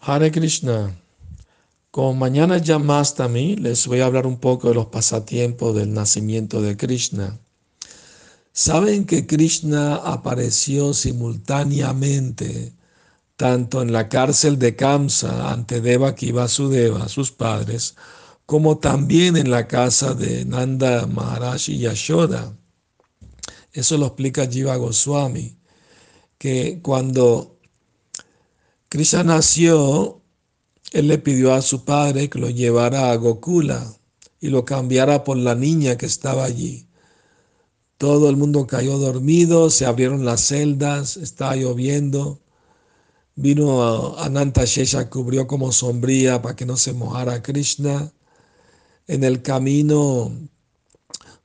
Hare Krishna. Como mañana es Jamastami, les voy a hablar un poco de los pasatiempos del nacimiento de Krishna. Saben que Krishna apareció simultáneamente tanto en la cárcel de Kamsa ante Devaki Vasudeva, sus padres, como también en la casa de Nanda Maharaj y Yashoda. Eso lo explica Jiva Goswami, que cuando Krishna nació, él le pidió a su padre que lo llevara a Gokula y lo cambiara por la niña que estaba allí. Todo el mundo cayó dormido, se abrieron las celdas, estaba lloviendo. Vino Ananta Shesha, cubrió como sombría para que no se mojara Krishna. En el camino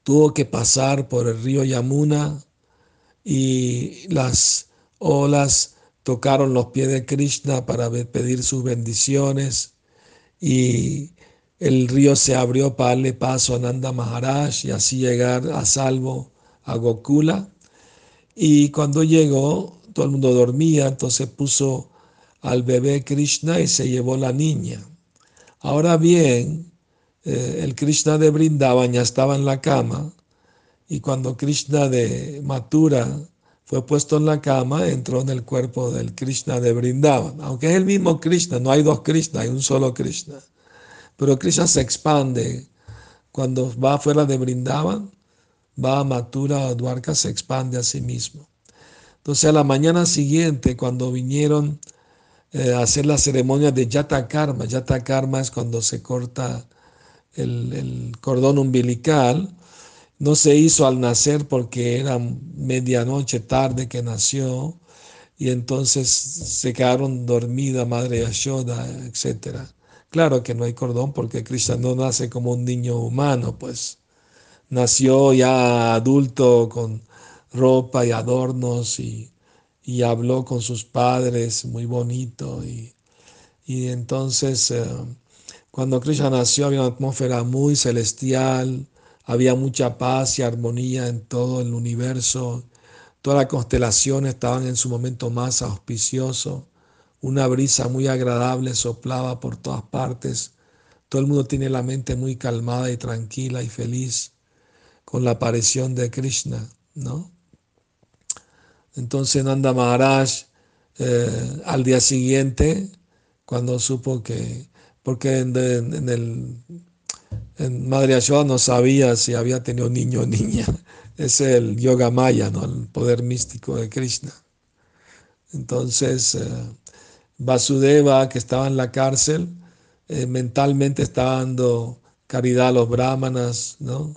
tuvo que pasar por el río Yamuna y las olas tocaron los pies de Krishna para pedir sus bendiciones y el río se abrió para darle paso a Nanda Maharaj y así llegar a salvo a Gokula. Y cuando llegó, todo el mundo dormía, entonces puso al bebé Krishna y se llevó la niña. Ahora bien, eh, el Krishna de Brindavan ya estaba en la cama y cuando Krishna de Mathura fue puesto en la cama, entró en el cuerpo del Krishna de Brindavan. Aunque es el mismo Krishna, no hay dos Krishna, hay un solo Krishna. Pero Krishna se expande cuando va fuera de Brindavan, va a Mathura o Dwarka, se expande a sí mismo. Entonces a la mañana siguiente, cuando vinieron eh, a hacer la ceremonia de Yata Karma, Yata Karma es cuando se corta el cordón umbilical, no se hizo al nacer porque era medianoche tarde que nació y entonces se quedaron dormida madre Yashoda, etc. Claro que no hay cordón porque Krishna no nace como un niño humano, pues nació ya adulto con ropa y adornos y, y habló con sus padres muy bonito y, y entonces eh, cuando Krishna nació había una atmósfera muy celestial, había mucha paz y armonía en todo el universo, todas las constelaciones estaban en su momento más auspicioso, una brisa muy agradable soplaba por todas partes, todo el mundo tiene la mente muy calmada y tranquila y feliz con la aparición de Krishna, ¿no? Entonces Nanda Maharaj eh, al día siguiente, cuando supo que, porque en, el Madre Ashoda no sabía si había tenido niño o niña, es el yoga maya, ¿no? el poder místico de Krishna. Entonces, eh, Vasudeva, que estaba en la cárcel, eh, mentalmente estaba dando caridad a los brahmanas, ¿no?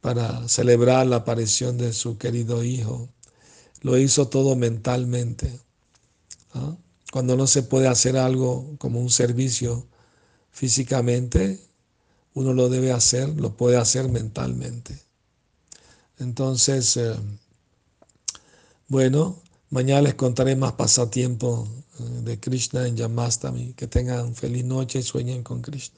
para celebrar la aparición de su querido hijo. Lo hizo todo mentalmente. Cuando no se puede hacer algo como un servicio físicamente, uno lo debe hacer, lo puede hacer mentalmente. Entonces, eh, bueno, mañana les contaré más pasatiempo de Krishna en Yamastami. Que tengan feliz noche y sueñen con Krishna.